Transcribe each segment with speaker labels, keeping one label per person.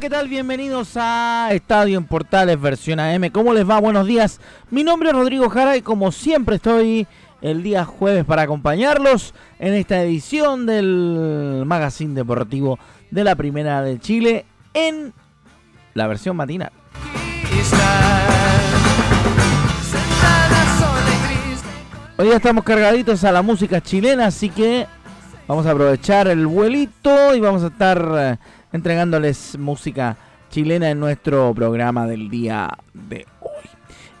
Speaker 1: ¿Qué tal? Bienvenidos a Estadio en Portales versión AM. ¿Cómo les va? Buenos días. Mi nombre es Rodrigo Jara y como siempre estoy el día jueves para acompañarlos en esta edición del Magazine Deportivo de la Primera de Chile en la versión matinal. Hoy día estamos cargaditos a la música chilena, así que vamos a aprovechar el vuelito y vamos a estar eh, entregándoles música chilena en nuestro programa del día de hoy.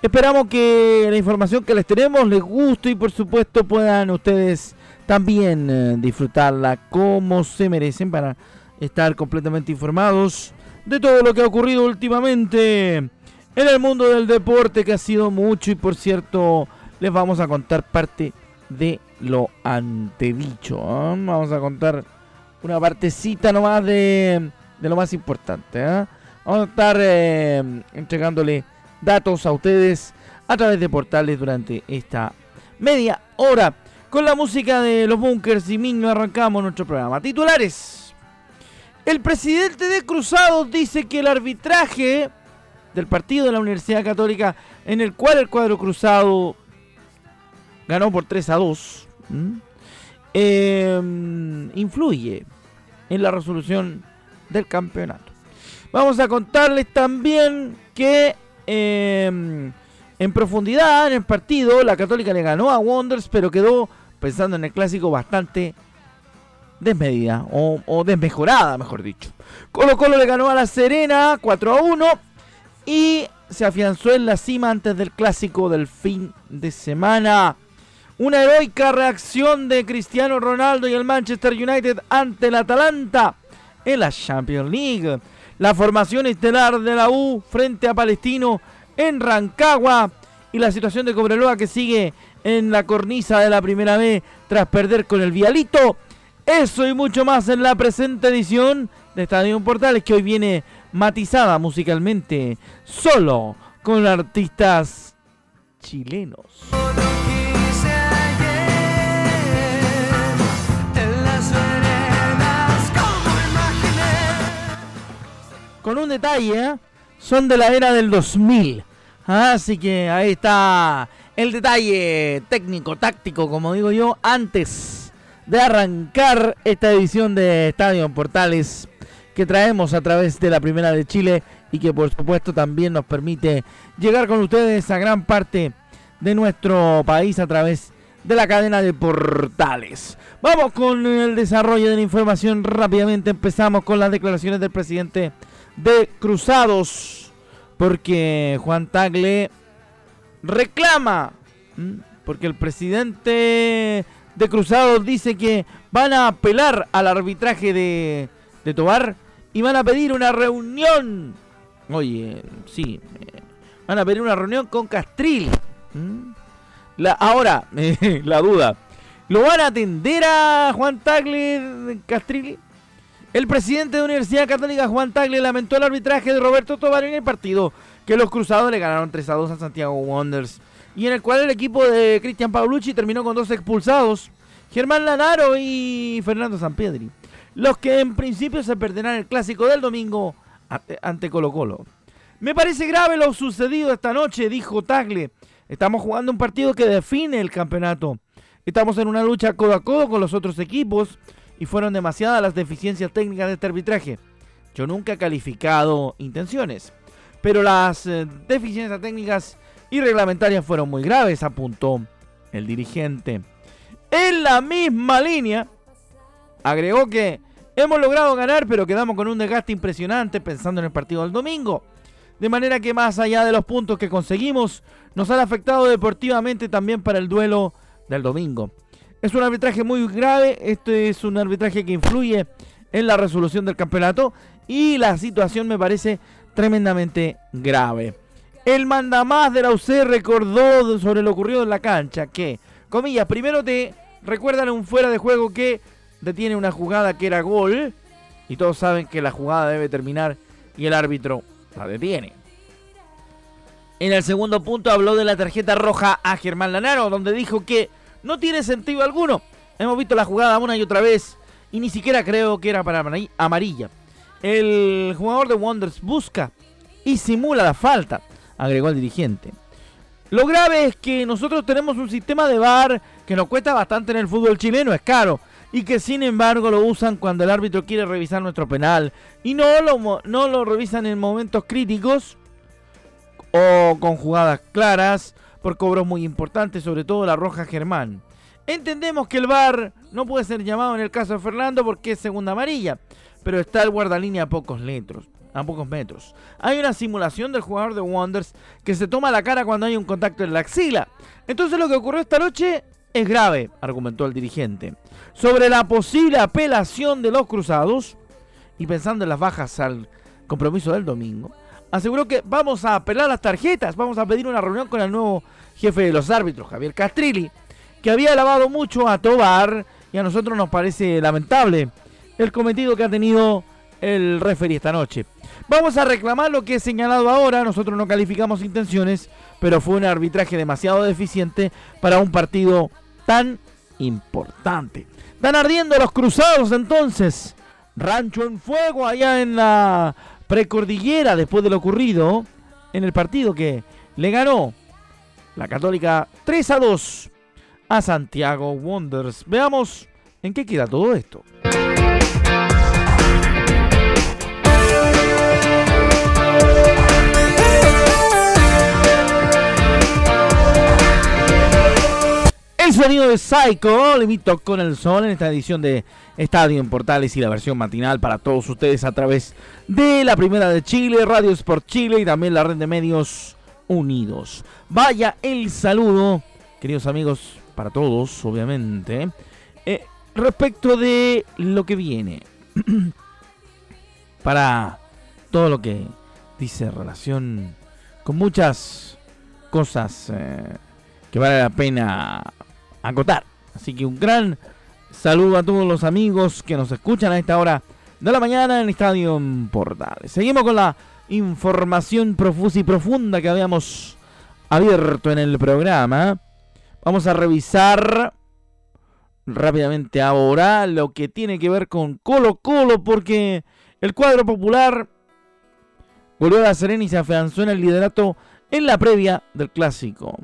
Speaker 1: Esperamos que la información que les tenemos les guste y por supuesto puedan ustedes también eh, disfrutarla como se merecen para estar completamente informados de todo lo que ha ocurrido últimamente en el mundo del deporte que ha sido mucho y por cierto les vamos a contar parte de lo antedicho. ¿eh? Vamos a contar una partecita nomás de, de lo más importante. ¿eh? Vamos a estar entregándole datos a ustedes a través de portales durante esta media hora. Con la música de los bunkers y Miño arrancamos nuestro programa. Titulares. El presidente de Cruzados dice que el arbitraje del partido de la Universidad Católica en el cual el cuadro cruzado ganó por 3 a 2 em, influye en la resolución del campeonato. Vamos a contarles también que Em, en profundidad en el partido. La Católica le ganó a Wonders, pero quedó pensando en el clásico bastante desmedida o, desmejorada, mejor dicho. Colo Colo le ganó a la Serena 4 a 1 y se afianzó en la cima antes del clásico del fin de semana. Una heroica reacción de Cristiano Ronaldo y el Manchester United ante el Atalanta en la Champions League la formación estelar de la U frente a Palestino en Rancagua y la situación de Cobreloa que sigue en la cornisa de la primera B tras perder con el Vialito. Eso y mucho más en la presente edición de Estadio Portales que hoy viene matizada musicalmente solo con artistas chilenos. Con un detalle, ¿eh? son de la era del 2000. Así que ahí está el detalle técnico, táctico, como digo yo, antes de arrancar esta edición de Estadio en Portales que traemos a través de la Primera de Chile y que por supuesto también nos permite llegar con ustedes a gran parte de nuestro país a través de la cadena de portales. Vamos con el desarrollo de la información rápidamente. Empezamos con las declaraciones del presidente de Cruzados, porque Juan Tagle reclama, porque el presidente de Cruzados dice que van a apelar al arbitraje de, de Tobar y van a pedir una reunión. Oye, sí, eh, van a pedir una reunión con Castril. La, ahora, la duda. ¿Lo van a atender a Juan Tagle Castrilli? El presidente de Universidad Católica, Juan Tagle, lamentó el arbitraje de Roberto Tobar en el partido que los cruzados le ganaron 3 a 2 a Santiago Wonders y en el cual el equipo de Cristian Paulucci terminó con dos expulsados, Germán Lanaro y Fernando Sanpiedri, los que en principio se perderán el clásico del domingo ante Colo Colo. Me parece grave lo sucedido esta noche, dijo Tagle. Estamos jugando un partido que define el campeonato. Estamos en una lucha codo a codo con los otros equipos y fueron demasiadas las deficiencias técnicas de este arbitraje. Yo nunca he calificado intenciones, pero las eh, deficiencias técnicas y reglamentarias fueron muy graves, apuntó el dirigente. En la misma línea, agregó que hemos logrado ganar, pero quedamos con un desgaste impresionante pensando en el partido del domingo. De manera que más allá de los puntos que conseguimos, nos han afectado deportivamente también para el duelo del domingo. Es un arbitraje muy grave, este es un arbitraje que influye en la resolución del campeonato y la situación me parece tremendamente grave. El mandamás de la UC recordó sobre lo ocurrido en la cancha que, comillas, primero te recuerdan un fuera de juego que detiene una jugada que era gol y todos saben que la jugada debe terminar y el árbitro la detiene. En el segundo punto habló de la tarjeta roja a Germán Lanaro, donde dijo que no tiene sentido alguno. Hemos visto la jugada una y otra vez y ni siquiera creo que era para amarilla. El jugador de Wonders busca y simula la falta agregó el dirigente. Lo grave es que nosotros tenemos un sistema de VAR que nos cuesta bastante en el fútbol chileno, es caro, y que sin embargo lo usan cuando el árbitro quiere revisar nuestro penal y no lo, no lo revisan en momentos críticos o con jugadas claras por cobros muy importantes, sobre todo la roja Germán. Entendemos que el VAR no puede ser llamado en el caso de Fernando porque es segunda amarilla, pero está el guardalínea a pocos metros a pocos metros. Hay una simulación del jugador de Wonders que se toma la cara cuando hay un contacto en la axila. Entonces lo que ocurrió esta noche es grave, argumentó el dirigente. Sobre la posible apelación de los cruzados, y pensando en las bajas al compromiso del domingo, aseguró que vamos a apelar las tarjetas, vamos a pedir una reunión con el nuevo jefe de los árbitros, Javier Castrilli, que había alabado mucho a Tobar y a nosotros nos parece lamentable el cometido que ha tenido el referee esta noche. Vamos a reclamar lo que he señalado ahora. Nosotros no calificamos intenciones, pero fue un arbitraje demasiado deficiente para un partido tan importante. Están ardiendo los cruzados entonces. Rancho en fuego allá en la precordillera después de lo ocurrido en el partido que le ganó la Católica 3 a 2 a Santiago Wonders. Veamos en qué queda todo esto. El sonido de Psycho, limito con el sol en esta edición de Estadio en Portales y la versión matinal para todos ustedes a través de la Primera de Chile, Radio Sport Chile y también la red de medios unidos. Vaya el saludo, queridos amigos, para todos, obviamente, eh, respecto de lo que viene. para todo lo que dice relación con muchas cosas eh, que vale la pena acotar. Así que un gran saludo a todos los amigos que nos escuchan a esta hora de la mañana en Estadio Portales. Seguimos con la información profusa y profunda que habíamos abierto en el programa. Vamos a revisar rápidamente ahora lo que tiene que ver con Colo Colo porque el cuadro popular volvió a la Serena y se afianzó en el liderato en la previa del clásico.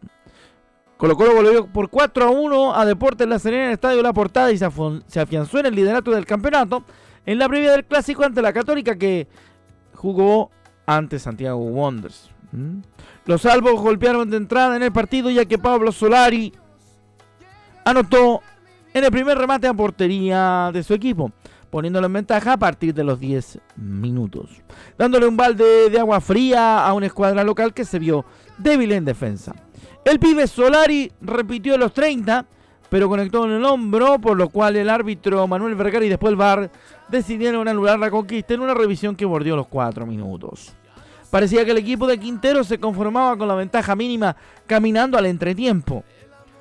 Speaker 1: Colo Colo volvió por 4 a 1 a Deportes La Serena en el Estadio La Portada y se afianzó en el liderato del campeonato en la previa del clásico ante la Católica que jugó ante Santiago Wonders. ¿Mm? Los salvos golpearon de entrada en el partido ya que Pablo Solari anotó en el primer remate a portería de su equipo, poniéndolo en ventaja a partir de los 10 minutos, dándole un balde de agua fría a una escuadra local que se vio débil en defensa. El pibe Solari repitió los 30, pero conectó en el hombro, por lo cual el árbitro Manuel Vergara y después el VAR decidieron anular la conquista en una revisión que bordeó los 4 minutos. Parecía que el equipo de Quintero se conformaba con la ventaja mínima caminando al entretiempo.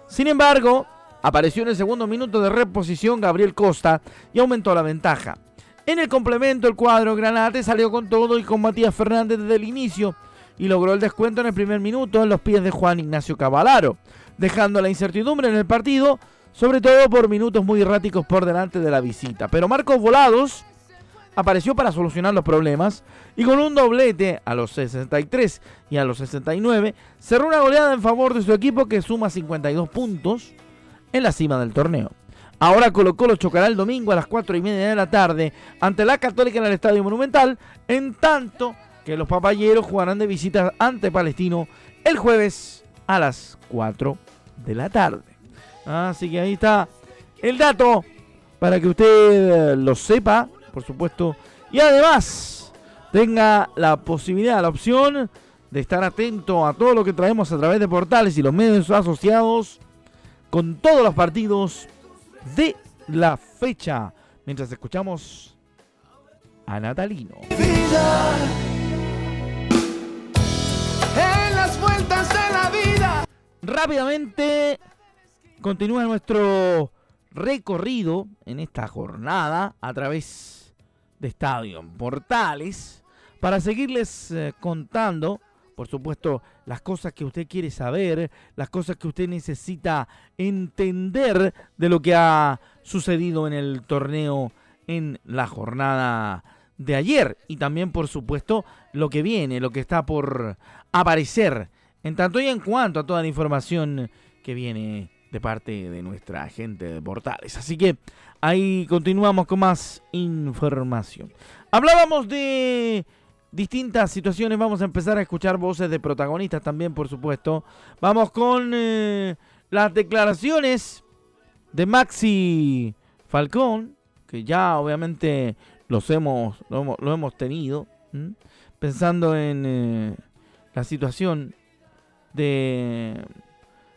Speaker 1: Sin embargo, apareció en el segundo minuto de reposición Gabriel Costa y aumentó la ventaja. En el complemento, el cuadro Granate salió con todo y con Matías Fernández desde el inicio, y logró el descuento en el primer minuto en los pies de Juan Ignacio Cavalaro, dejando la incertidumbre en el partido, sobre todo por minutos muy erráticos por delante de la visita. Pero Marcos Volados apareció para solucionar los problemas y con un doblete a los 63 y a los 69 cerró una goleada en favor de su equipo que suma 52 puntos en la cima del torneo. Ahora Colo Colo chocará el domingo a las 4 y media de la tarde ante la Católica en el Estadio Monumental, en tanto que los papayeros jugarán de visita ante Palestino el jueves a las 4 de la tarde. Así que ahí está el dato para que usted lo sepa, por supuesto, y además tenga la posibilidad, la opción de estar atento a todo lo que traemos a través de portales y los medios asociados con todos los partidos de la fecha. Mientras escuchamos a Natalino.
Speaker 2: En
Speaker 1: rápidamente continúa nuestro recorrido en esta jornada a través de Estadio Portales para seguirles eh, contando, por supuesto, las cosas que usted quiere saber, las cosas que usted necesita entender de lo que ha sucedido en el torneo en la jornada de ayer y también por supuesto lo que viene, lo que está por aparecer en tanto y en cuanto a toda la información que viene de parte de nuestra gente de Portales. Así que ahí continuamos con más información. Hablábamos de distintas situaciones, vamos a empezar a escuchar voces de protagonistas también, por supuesto. Vamos con eh, las declaraciones de Maxi Falcón, que ya obviamente los hemos, lo, hemos, tenido, pensando en eh, la situación de,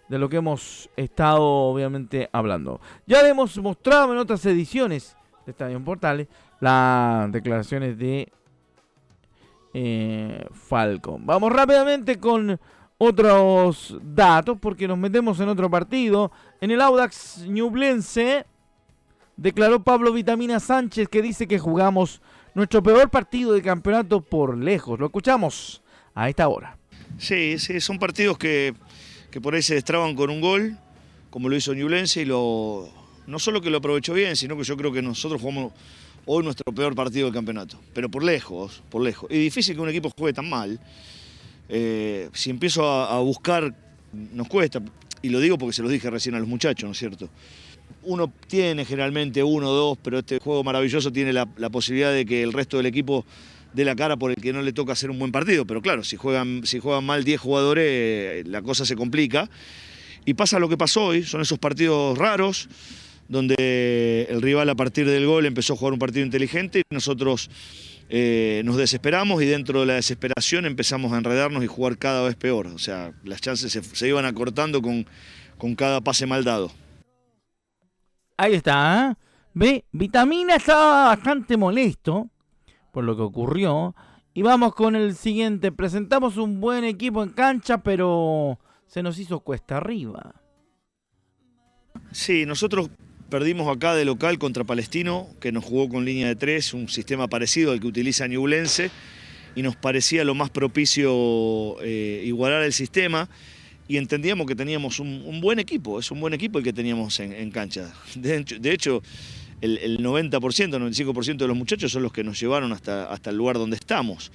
Speaker 1: de lo que hemos estado obviamente hablando. Ya le hemos mostrado en otras ediciones de Estadio Portales las declaraciones de eh, Falcon. Vamos rápidamente con otros datos porque nos metemos en otro partido. En el Audax Ñublense declaró Pablo Vitamina Sánchez que dice que jugamos nuestro peor partido de campeonato por lejos. Lo escuchamos a esta hora.
Speaker 2: Sí, sí, son partidos que, por ahí se destraban con un gol, como lo hizo Ñublense, y lo, no solo que lo aprovechó bien, sino que yo creo que nosotros jugamos hoy nuestro peor partido del campeonato, pero por lejos, por lejos. Y difícil que un equipo juegue tan mal. Eh, si empiezo a, buscar, nos cuesta, y lo digo porque se los dije recién a los muchachos, ¿no es cierto? Uno tiene generalmente uno o dos, pero este juego maravilloso tiene la, posibilidad de que el resto del equipo dé la cara por el que no le toca hacer un buen partido. Pero claro, si juegan, si juegan mal 10 jugadores, eh, la cosa se complica. Y pasa lo que pasó hoy, son esos partidos raros, donde el rival a partir del gol empezó a jugar un partido inteligente y nosotros eh, nos desesperamos y dentro de la desesperación empezamos a enredarnos y jugar cada vez peor. O sea, las chances se, iban acortando con, con cada pase mal dado.
Speaker 1: Ahí está, ¿eh? Ve, Vitamina estaba bastante molesto por lo que ocurrió. Y vamos con el siguiente. Presentamos un buen equipo en cancha, pero se nos hizo cuesta arriba.
Speaker 2: Sí, nosotros perdimos acá de local contra Palestino, que nos jugó con línea de tres, un sistema parecido al que utiliza Ñublense, y nos parecía lo más propicio eh, igualar el sistema y entendíamos que teníamos un, buen equipo, es un buen equipo el que teníamos en, cancha. De, hecho, el, 90%, 95% de los muchachos son los que nos llevaron hasta, hasta el lugar donde estamos.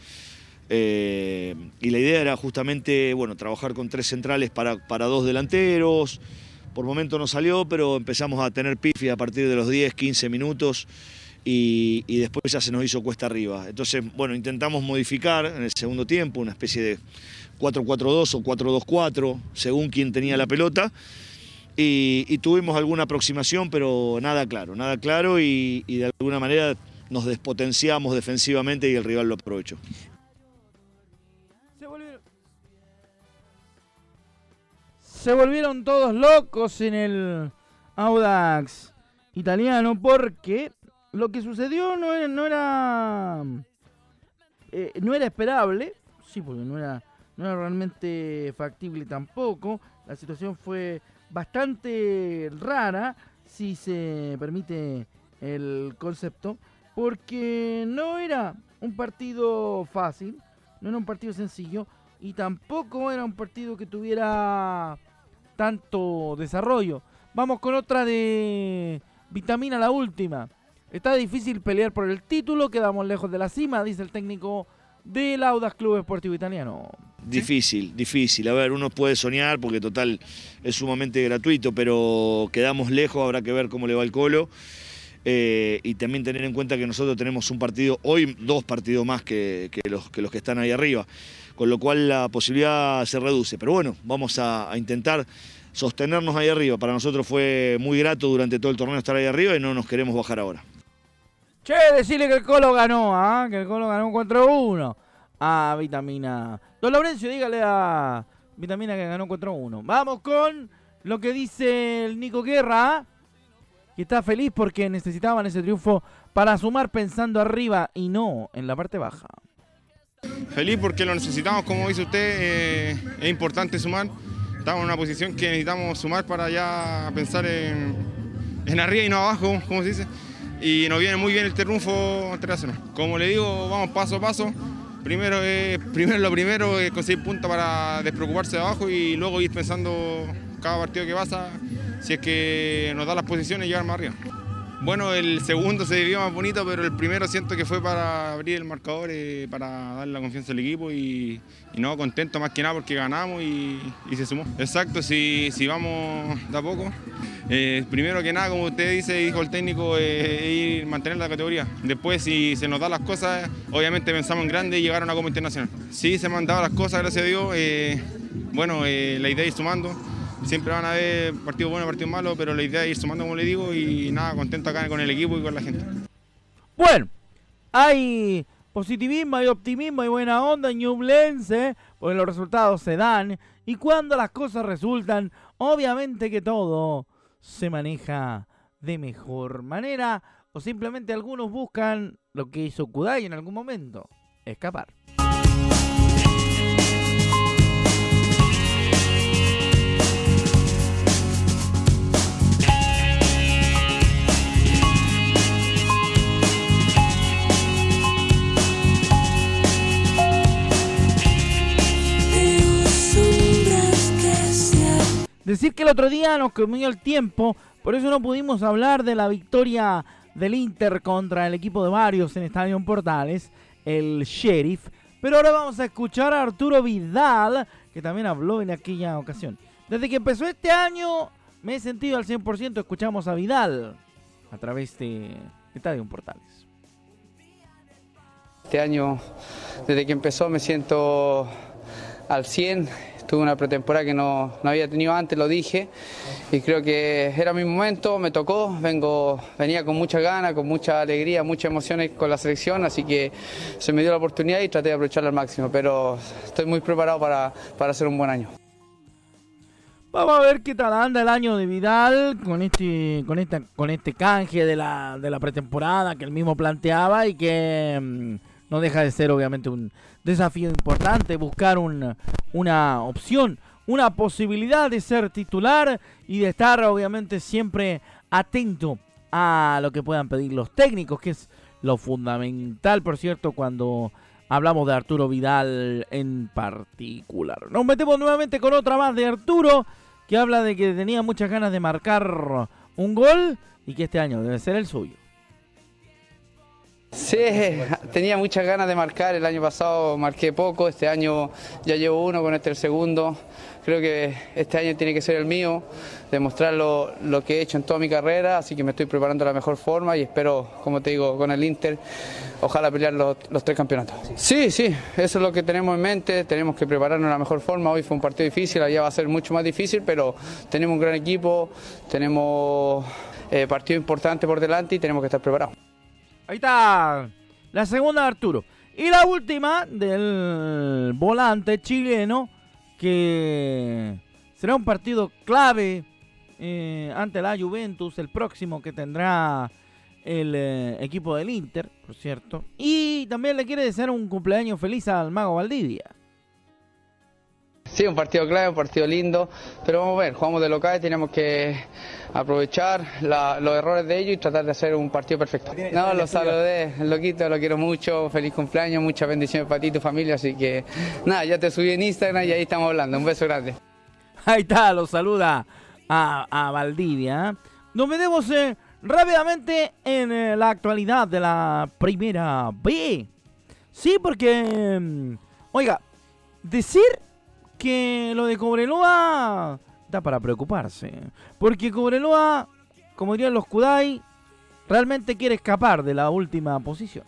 Speaker 2: Eh, y la idea era justamente bueno, trabajar con tres centrales para, para dos delanteros. Por momento no salió, pero empezamos a tener pifi a partir de los 10, 15 minutos y, y después ya se nos hizo cuesta arriba. Entonces, bueno, intentamos modificar en el segundo tiempo una especie de 4-4-2 o 4-2-4, según quien tenía la pelota. Y, tuvimos alguna aproximación, pero nada claro, nada claro y, de alguna manera nos despotenciamos defensivamente y el rival lo aprovechó.
Speaker 1: Se volvieron, todos locos en el Audax italiano porque lo que sucedió no era, no era, eh, no era esperable, sí, porque no era no era realmente factible tampoco. La situación fue bastante rara, si se permite el concepto, porque no era un partido fácil, no era un partido sencillo y tampoco era un partido que tuviera tanto desarrollo. Vamos con otra de Vitamina, la última. Está difícil pelear por el título, quedamos lejos de la cima, dice el técnico del Audax Club Esportivo Italiano.
Speaker 2: Difícil, difícil. A ver, uno puede soñar porque total es sumamente gratuito, pero quedamos lejos, habrá que ver cómo le va el colo. Eh, y también tener en cuenta que nosotros tenemos un partido, hoy dos partidos más que, los, que los que están ahí arriba, con lo cual la posibilidad se reduce. Pero bueno, vamos a, intentar sostenernos ahí arriba. Para nosotros fue muy grato durante todo el torneo estar ahí arriba y no nos queremos bajar ahora.
Speaker 1: Che, decirle que el Colo ganó, ¿ah? que el Colo ganó 4-1 a Vitamina. Don Laurencio, dígale a Vitamina que ganó 4-1. Vamos con lo que dice el Nico Guerra. Y está feliz porque necesitaban ese triunfo para sumar pensando arriba y no en la parte baja.
Speaker 3: Feliz porque lo necesitamos, como dice usted, eh, es importante sumar. estamos en una posición que necesitamos sumar para ya pensar en, en arriba y no abajo, como se dice. Y nos viene muy bien el triunfo ante Arsenal. Como le digo, vamos paso a paso. Primero, es, primero lo primero es conseguir puntos para despreocuparse de abajo y luego ir pensando cada partido que pasa si es que nos da las posiciones llegar más arriba. Bueno, el segundo se vivió más bonito, pero el primero siento que fue para abrir el marcador, y para darle la confianza al equipo y, no, contento más que nada porque ganamos y, se sumó. Exacto, si, si vamos de poco. Eh, primero que nada, como usted dice, dijo el técnico, eh, ir mantener la categoría. Después, si se nos dan las cosas, obviamente pensamos en grande y llegar a una Copa Internacional. Sí, se me han dado las cosas, gracias a Dios. Eh, bueno, eh, la idea es ir sumando siempre van a haber partidos buenos, partidos malos, pero la idea es ir sumando, como le digo, y nada, contento acá con el equipo y con la gente.
Speaker 1: Bueno, hay positivismo, hay optimismo, hay buena onda en Ñublense, porque los resultados se dan, y cuando las cosas resultan, obviamente que todo se maneja de mejor manera, o simplemente algunos buscan lo que hizo Kudai en algún momento, escapar. Decir que el otro día nos comió el tiempo, por eso no pudimos hablar de la victoria del Inter contra el equipo de varios en Estadio Portales, el Sheriff. Pero ahora vamos a escuchar a Arturo Vidal, que también habló en aquella ocasión. Desde que empezó este año me he sentido al 100%, escuchamos a Vidal a través de Estadio Portales.
Speaker 4: Este año, desde que empezó, me siento al 100 Tuve una pretemporada que no, había tenido antes, lo dije, y creo que era mi momento, me tocó, vengo, venía con mucha ganas, con mucha alegría, muchas emociones con la selección, así que se me dio la oportunidad y traté de aprovecharla al máximo, pero estoy muy preparado para, hacer un buen año.
Speaker 1: Vamos a ver qué tal anda el año de Vidal con este, con esta, con este canje de la, de la pretemporada que él mismo planteaba y que mm, no deja de ser obviamente un desafío importante, buscar una opción, una posibilidad de ser titular y de estar obviamente siempre atento a lo que puedan pedir los técnicos, que es lo fundamental, por cierto, cuando hablamos de Arturo Vidal en particular. Nos metemos nuevamente con otra más de Arturo, que habla de que tenía muchas ganas de marcar un gol y que este año debe ser el suyo.
Speaker 4: Sí, tenía muchas ganas de marcar, el año pasado marqué poco, este año ya llevo uno, con este el segundo. Creo que este año tiene que ser el mío, demostrar lo, que he hecho en toda mi carrera, así que me estoy preparando de la mejor forma y espero, como te digo, con el Inter, ojalá pelear los, tres campeonatos. Sí, sí, eso es lo que tenemos en mente, tenemos que prepararnos de la mejor forma, hoy fue un partido difícil, allá va a ser mucho más difícil, pero tenemos un gran equipo, tenemos eh, partido importante por delante y tenemos que estar preparados.
Speaker 1: Ahí está la segunda de Arturo. Y la última del volante chileno, que será un partido clave eh, ante la Juventus, el próximo que tendrá el eh, equipo del Inter, por cierto. Y también le quiere desear un cumpleaños feliz al Mago Valdivia.
Speaker 4: Sí, un partido clave, un partido lindo, pero vamos a ver, jugamos de local tenemos que aprovechar los errores de ellos y tratar de hacer un partido perfecto. No, lo saludé, loquito, lo quiero mucho, feliz cumpleaños, muchas bendiciones para ti y tu familia, así que nada, ya te subí en Instagram y ahí estamos hablando, un beso grande.
Speaker 1: Ahí está, lo saluda a, Valdivia. Nos metemos eh, rápidamente en eh, la actualidad de la primera B. Sí, porque, mm, oiga, decir que lo de Cobreloa para preocuparse. Porque Cobreloa, como dirían los Kudai, realmente quiere escapar de la última posición.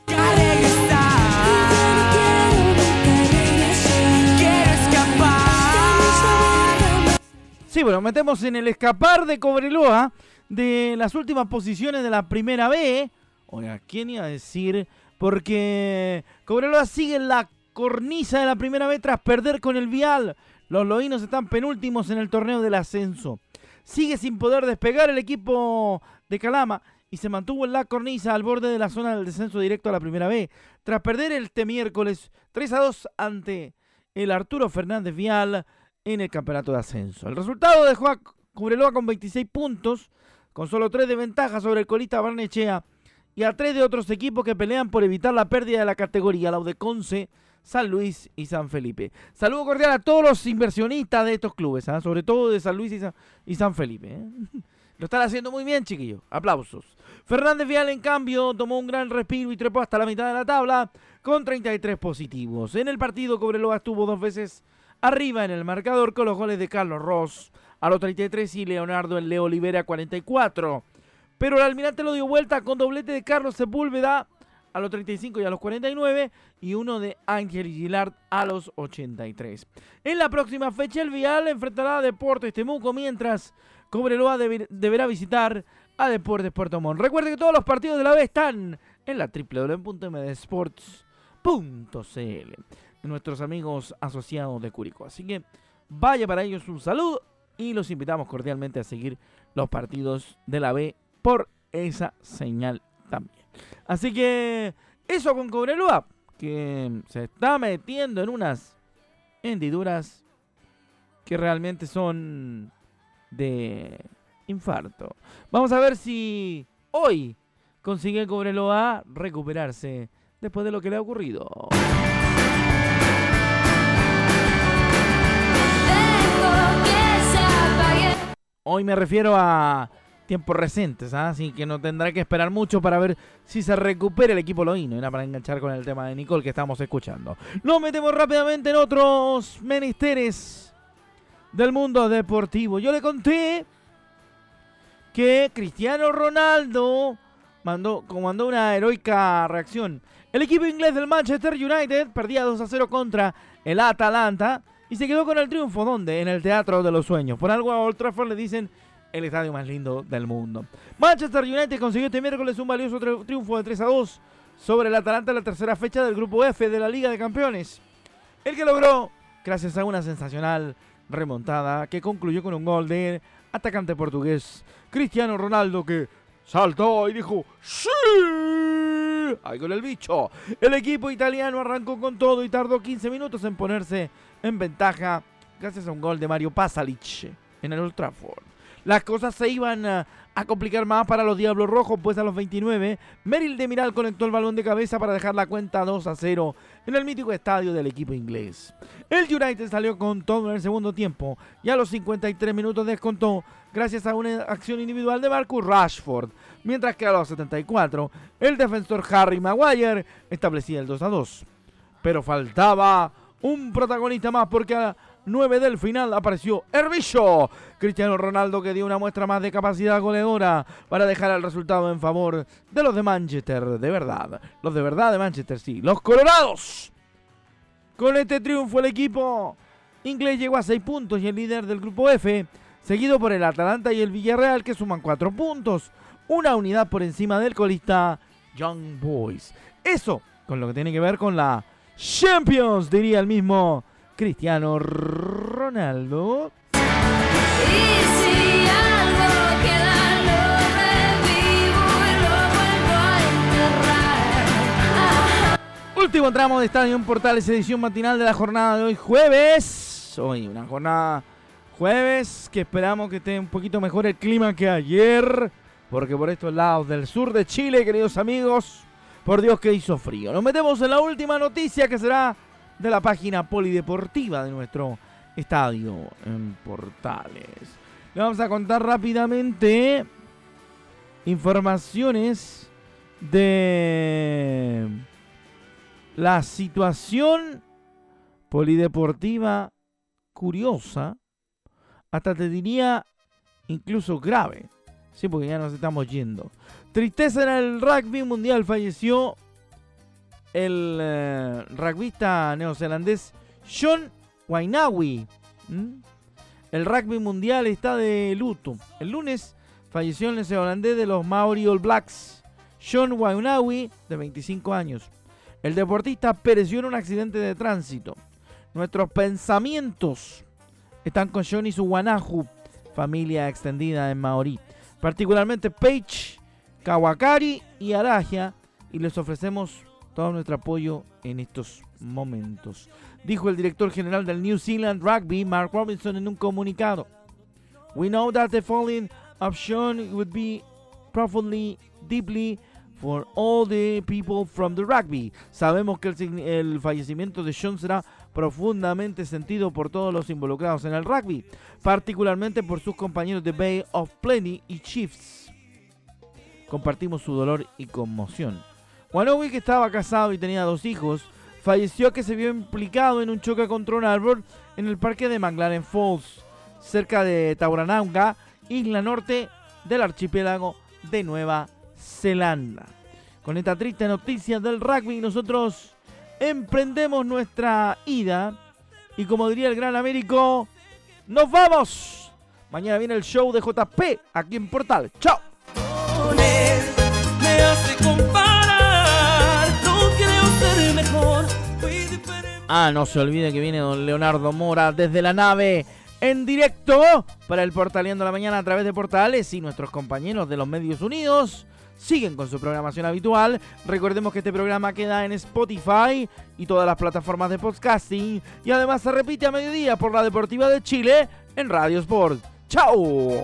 Speaker 1: Sí, bueno, metemos en el escapar de Cobreloa de las últimas posiciones de la primera B. Oiga, ¿quién iba a decir? Porque Cobreloa sigue en la cornisa de la primera vez tras perder con el Vial. Los loínos están penúltimos en el torneo del ascenso. Sigue sin poder despegar el equipo de Calama y se mantuvo en la cornisa al borde de la zona del descenso directo a la primera B. Tras perder este miércoles 3 a 2 ante el Arturo Fernández Vial, en el campeonato de ascenso. El resultado dejó a Cobreloa con 26 puntos, con solo 3 de ventaja sobre el colista Barnechea y a 3 de otros equipos que pelean por evitar la pérdida de la categoría, la Conce, San Luis y San Felipe. Saludo cordial a todos los inversionistas de estos clubes, ¿ah? sobre todo de San Luis y San, Felipe. ¿eh? Lo están haciendo muy bien, chiquillos. Aplausos. Fernández Vial, en cambio, tomó un gran respiro y trepó hasta la mitad de la tabla con 33 positivos. En el partido, Cobreloa estuvo dos veces arriba en el marcador con los goles de Carlos Ross a los 33 y Leonardo en Leo Olivera a 44. Pero el almirante lo dio vuelta con doblete de Carlos Sepúlveda a los 35 y a los 49 y uno de Ángel Gilard a los 83. En la próxima fecha el Vial enfrentará a Deportes Temuco mientras Cobreloa deberá visitar a Deportes Puerto Montt. Recuerde que todos los partidos de la B están en la www.mdsports.cl nuestros amigos asociados de Curicó. Así que vaya para ellos un saludo y los invitamos cordialmente a seguir los partidos de la B por esa señal también. Así que eso con Cobreloa, que se está metiendo en unas hendiduras que realmente son de infarto. Vamos a ver si hoy consigue Cobreloa recuperarse después de lo que le ha ocurrido. Hoy me refiero a tiempos recientes, ¿ah? así que no tendrá que esperar mucho para ver si se recupera el equipo loíno. Era para enganchar con el tema de Nicole que estamos escuchando. Nos metemos rápidamente en otros menesteres del mundo deportivo. Yo le conté que Cristiano Ronaldo mandó, comandó una heroica reacción. El equipo inglés del Manchester United perdía 2 a 0 contra el Atalanta y se quedó con el triunfo, ¿dónde? En el Teatro de los Sueños. Por algo a Old Trafford le dicen el estadio más lindo del mundo. Manchester United consiguió este miércoles un valioso triunfo de 3 a 2 sobre el Atalanta en la tercera fecha del Grupo F de la Liga de Campeones. El que logró, gracias a una sensacional remontada que concluyó con un gol de atacante portugués Cristiano Ronaldo que saltó y dijo ¡Sí! ¡Ay con el bicho! El equipo italiano arrancó con todo y tardó 15 minutos en ponerse en ventaja gracias a un gol de Mario Pasalic en el Old. Las cosas se iban a, complicar más para los Diablos Rojos, pues a los 29, Merrill de Miral conectó el balón de cabeza para dejar la cuenta 2 a 0 en el mítico estadio del equipo inglés. El United salió con todo en el segundo tiempo y a los 53 minutos descontó gracias a una acción individual de Marcus Rashford, mientras que a los 74 el defensor Harry Maguire establecía el 2 a 2. Pero faltaba un protagonista más porque a 9 del final apareció Herbicho. Cristiano Ronaldo que dio una muestra más de capacidad goleadora para dejar el resultado en favor de los de Manchester, de verdad. Los de verdad de Manchester, sí. Los Colorados. Con este triunfo el equipo inglés llegó a 6 puntos y el líder del grupo F, seguido por el Atalanta y el Villarreal que suman 4 puntos. Una unidad por encima del colista Young Boys. Eso con lo que tiene que ver con la Champions, diría el mismo Cristiano Ronaldo. Último tramo de Estadio en Portales, edición matinal de la jornada de hoy, jueves. Hoy una jornada jueves que esperamos que esté un poquito mejor el clima que ayer. Porque por estos lados del sur de Chile, queridos amigos, por Dios que hizo frío. Nos metemos en la última noticia que será de la página polideportiva de nuestro estadio en Portales. Le vamos a contar rápidamente informaciones de la situación polideportiva curiosa, hasta te diría incluso grave. Sí, porque ya nos estamos yendo. Tristeza en el rugby mundial. Falleció el uh, rugbyista neozelandés John Wainawi. El rugby mundial está de luto. El lunes falleció el neozelandés de los Maori All Blacks, John Wainawi, de 25 años. El deportista pereció en un accidente de tránsito. Nuestros pensamientos están con John y su Wanahu, familia extendida en Maori. Particularmente Paige, Kawakari y Arajia. Y les ofrecemos todo nuestro apoyo en estos momentos. Dijo el director general del New Zealand Rugby, Mark Robinson, en un comunicado. We know that the falling of Sean would be profoundly, deeply for all the people from the rugby. Sabemos que el, fallecimiento de Sean será profundamente sentido por todos los involucrados en el rugby, particularmente por sus compañeros de Bay of Plenty y Chiefs. Compartimos su dolor y conmoción. Wanowi, que estaba casado y tenía dos hijos, falleció que se vio implicado en un choque contra un árbol en el parque de McLaren Falls, cerca de Taurananga, isla norte del archipiélago de Nueva Zelanda. Con esta triste noticia del rugby, nosotros emprendemos nuestra ida y como diría el gran Américo, ¡nos vamos! Mañana viene el show de JP aquí en Portal. ¡Chao! Ah, no se olvide que viene don Leonardo Mora desde la nave en directo para el Portaleando la Mañana a través de portales y nuestros compañeros de los Medios Unidos siguen con su programación habitual. Recordemos que este programa queda en Spotify y todas las plataformas de podcasting y además se repite a mediodía por la Deportiva de Chile en Radio Sport. ¡Chao!